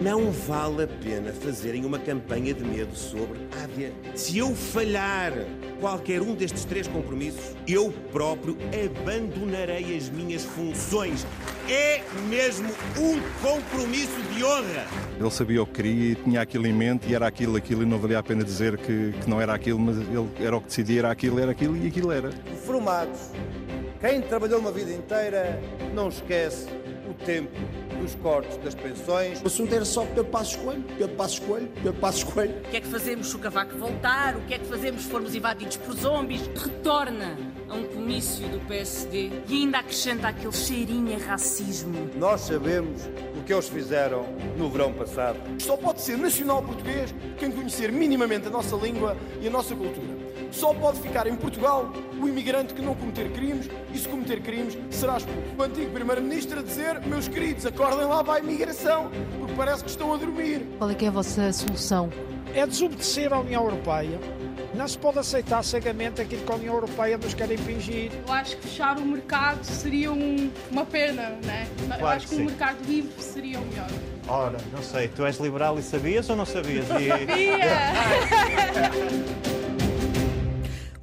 Não vale a pena fazerem uma campanha de medo sobre Ádia. Se eu falhar qualquer um destes três compromissos, eu próprio abandonarei as minhas funções. É mesmo um compromisso de honra. Ele sabia o que queria e tinha aquilo em mente e era aquilo, aquilo e não valia a pena dizer que, que não era aquilo, mas ele era o que decidia, era aquilo, era aquilo e aquilo era. Formados, quem trabalhou uma vida inteira não esquece o tempo dos cortes das pensões. O assunto era só Pedro Passos Coelho, Pedro Passos Coelho, Pedro Passos Coelho. O que é que fazemos se o cavaco voltar? O que é que fazemos se formos invadidos por zombies? Retorna a um comício do PSD e ainda acrescenta aquele cheirinho a racismo. Nós sabemos o que eles fizeram no verão passado. Só pode ser nacional português quem conhecer minimamente a nossa língua e a nossa cultura. Só pode ficar em Portugal o imigrante que não cometer crimes e se cometer crimes será expulso. O antigo primeiro-ministro a dizer, meus queridos, acordem lá para a imigração, porque parece que estão a dormir. Qual é que é a vossa solução? É desobedecer à União Europeia. Não se pode aceitar cegamente aquilo que a União Europeia nos quer impingir. Eu acho que fechar o mercado seria um, uma pena, né? Claro Eu acho que, que um mercado livre seria o melhor. Ora, não sei, tu és liberal e sabias ou não sabias? E- Sabia!